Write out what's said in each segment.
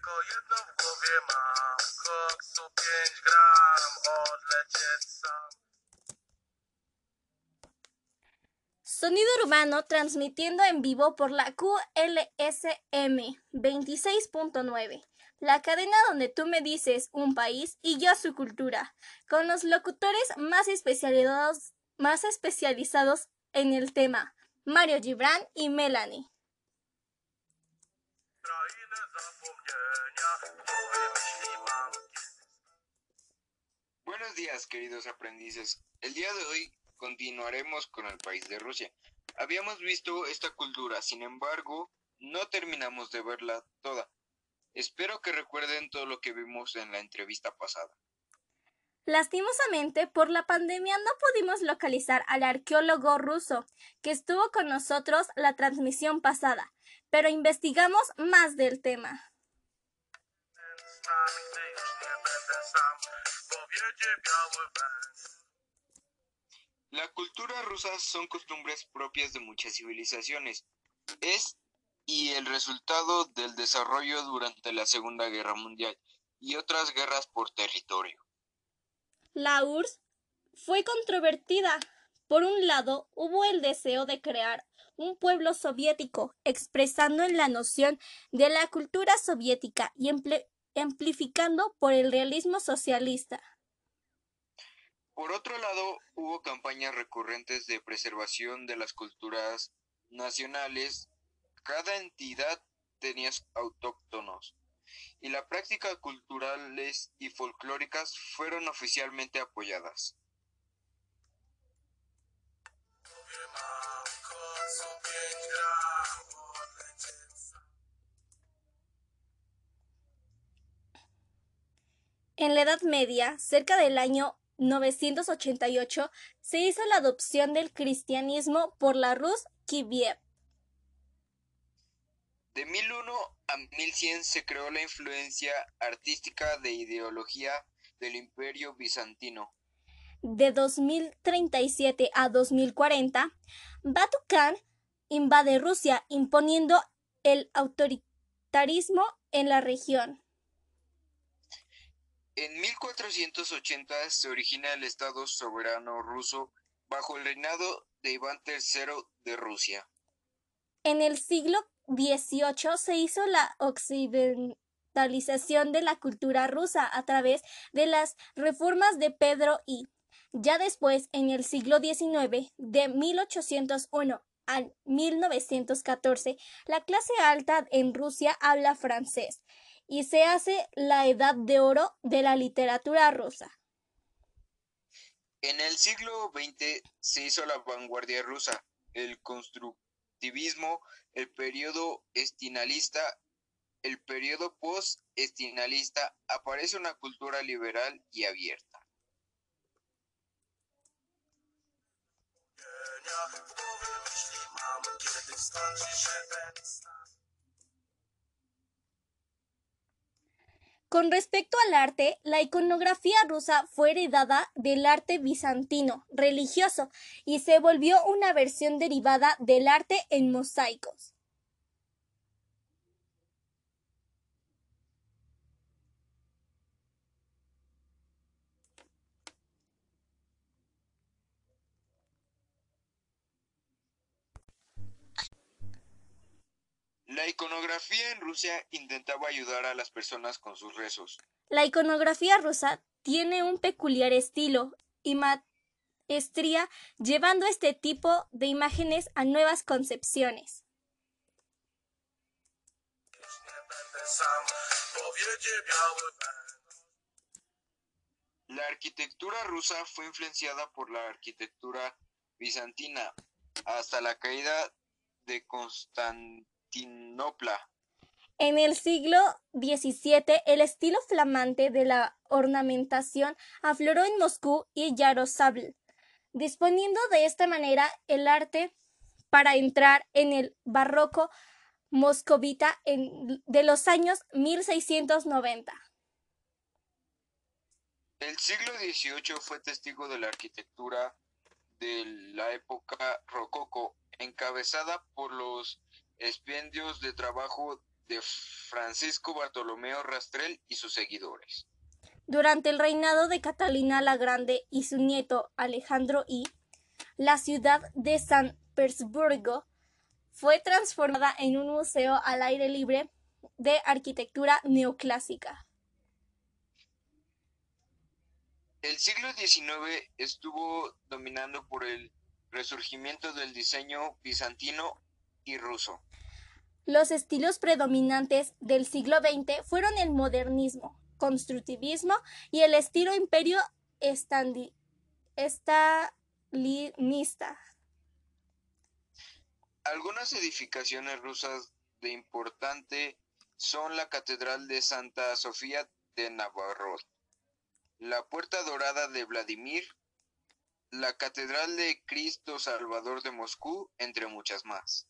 tylko jedno w głowie mam Koksu 5 gram, odlecieć sam Sonido urbano transmitiendo en vivo por la QLSM 26.9, la cadena donde tú me dices un país y yo su cultura, con los locutores más especializados, más especializados en el tema, Mario Gibran y Melanie. Krainę zapomnienia, w głowie myśli mam Buenos días, queridos aprendices. El día de hoy continuaremos con el país de Rusia. Habíamos visto esta cultura, sin embargo, no terminamos de verla toda. Espero que recuerden todo lo que vimos en la entrevista pasada. Lastimosamente, por la pandemia no pudimos localizar al arqueólogo ruso que estuvo con nosotros la transmisión pasada, pero investigamos más del tema. La cultura rusa son costumbres propias de muchas civilizaciones. Es y el resultado del desarrollo durante la Segunda Guerra Mundial y otras guerras por territorio. La URSS fue controvertida. Por un lado, hubo el deseo de crear un pueblo soviético, expresando en la noción de la cultura soviética y amplificando por el realismo socialista. Por otro lado, hubo campañas recurrentes de preservación de las culturas nacionales. Cada entidad tenía autóctonos y las prácticas culturales y folclóricas fueron oficialmente apoyadas. głowie mam Koksu 5 gram, odlecieć sam En la Edad Media, cerca del año 988, se hizo la adopción del cristianismo por la Rus Kiev. De 1001 a 1100 se creó la influencia artística de ideología del Imperio Bizantino. De 2037 a 2040, Batu Khan invade Rusia imponiendo el autoritarismo en la región. En 1480 se origina el Estado soberano ruso bajo el reinado de Iván III de Rusia. En el siglo Se hizo la occidentalización de la cultura rusa a través de las reformas de Pedro I. Ya después, en el siglo XIX, de 1801 al 1914, la clase alta en Rusia habla francés y se hace la edad de oro de la literatura rusa. En el siglo XX se hizo la vanguardia rusa, el constructivismo, el periodo estinalista, el periodo post-estinalista, aparece una cultura liberal y abierta. Con respecto al arte, la iconografía rusa fue heredada del arte bizantino religioso y se volvió una versión derivada del arte en mosaicos. Iconografía en Rusia intentaba ayudar a las personas con sus rezos. La iconografía rusa tiene un peculiar estilo y maestría llevando este tipo de imágenes a nuevas concepciones. La arquitectura rusa fue influenciada por la arquitectura bizantina hasta la caída de Constantinopla. En el siglo XVII, el estilo flamante de la ornamentación afloró en Moscú y Yaroslavl, disponiendo de esta manera el arte para entrar en el barroco moscovita en- de los años 1690. El siglo XVIII fue testigo de la arquitectura de la época rococó, encabezada por los expendios de trabajo de Francisco Bartolomeo Rastrel y sus seguidores. Durante el reinado de Catalina la Grande y su nieto Alejandro I, la ciudad de San Petersburgo fue transformada en un museo al aire libre de arquitectura neoclásica. El siglo XIX estuvo dominado por el resurgimiento del diseño bizantino y ruso. Los estilos predominantes del siglo XX fueron el modernismo, constructivismo y el estilo imperio estalinista. Algunas edificaciones rusas de importante son la Catedral de Santa Sofía de Navarro, la Puerta Dorada de Vladimir, la Catedral de Cristo Salvador de Moscú, entre muchas más.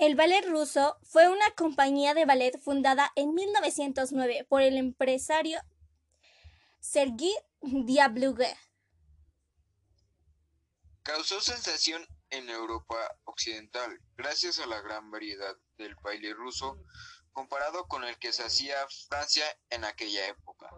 El ballet ruso fue una compañía de ballet fundada en 1909 por el empresario Sergei Diabloguer. Causó sensación en Europa Occidental gracias a la gran variedad del baile ruso comparado con el que se hacía Francia en aquella época.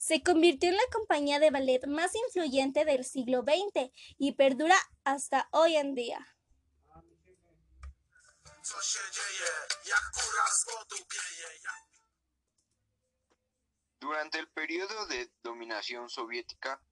Se convirtió en la compañía de ballet más influyente del siglo XX y perdura hasta hoy en día. Durante el periodo de dominación soviética,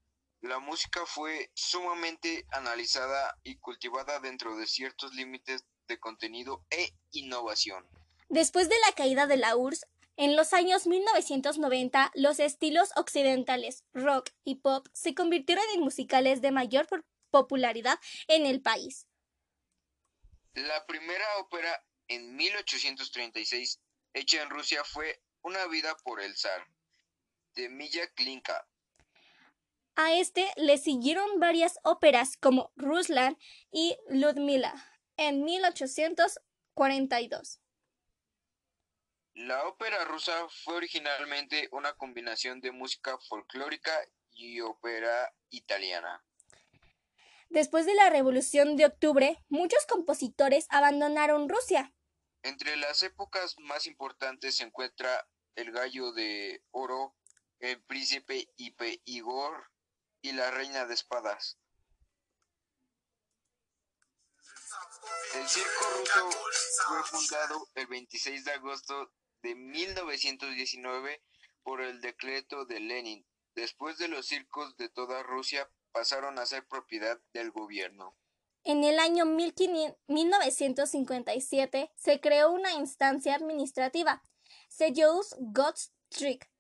la música fue sumamente analizada y cultivada dentro de ciertos límites de contenido e innovación. Después de la caída de la URSS, en los años 1990, los estilos occidentales, rock y pop, se convirtieron en musicales de mayor popularidad en el país. La primera ópera en 1836 hecha en Rusia fue Una vida por el zar, de Milla Klinka. A este le siguieron varias óperas como Ruslan y Ludmila en 1842. La ópera rusa fue originalmente una combinación de música folclórica y ópera italiana. Después de la Revolución de Octubre, muchos compositores abandonaron Rusia. Entre las épocas más importantes se encuentra El Gallo de Oro, El Príncipe Ipe Igor y La Reina de Espadas. El circo ruso fue fundado el 26 de agosto de 1919 por el decreto de Lenin. Después de los circos de toda Rusia pasaron a ser propiedad del gobierno. En el año 1500 1957 se creó una instancia administrativa, Seyous Godstrick,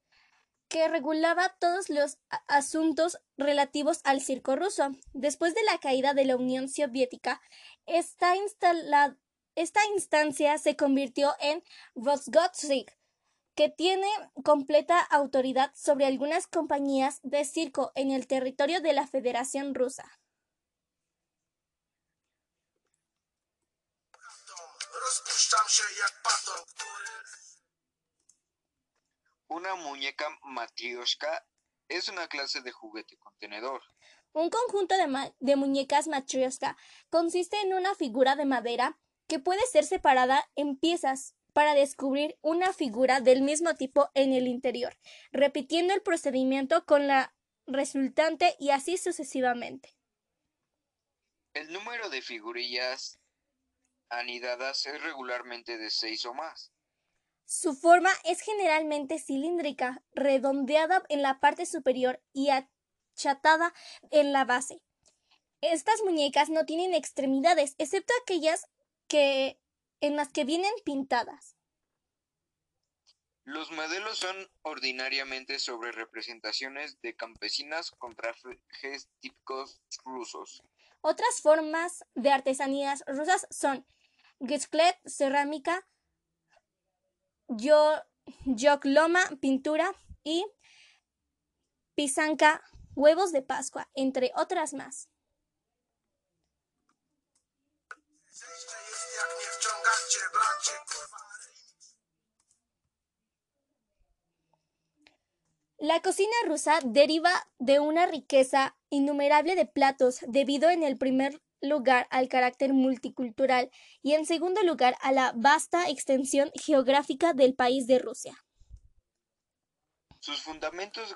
que regulaba todos los asuntos relativos al circo ruso. Después de la caída de la Unión Soviética, esta, instala- esta instancia se convirtió en Rosgodstrik, que tiene completa autoridad sobre algunas compañías de circo en el territorio de la Federación Rusa. Una muñeca matrioshka es una clase de juguete contenedor. Un conjunto de, de muñecas matryoshka consiste en una figura de madera que puede ser separada en piezas para descubrir una figura del mismo tipo en el interior, repitiendo el procedimiento con la resultante y así sucesivamente. El número de figurillas anidadas es regularmente de seis o más. Su forma es generalmente cilíndrica, redondeada en la parte superior y achatada en la base. Estas muñecas no tienen extremidades, excepto aquellas que en las que vienen pintadas. Los modelos son ordinariamente sobre representaciones de campesinas con trajes típicos rusos. Otras formas de artesanías rusas son Gesklet, cerámica, yo- yokloma, pintura y pisanka, huevos de Pascua, entre otras más. La cocina rusa deriva de una riqueza innumerable de platos debido en el primer lugar al carácter multicultural y en segundo lugar a la vasta extensión geográfica del país de Rusia. Sus fundamentos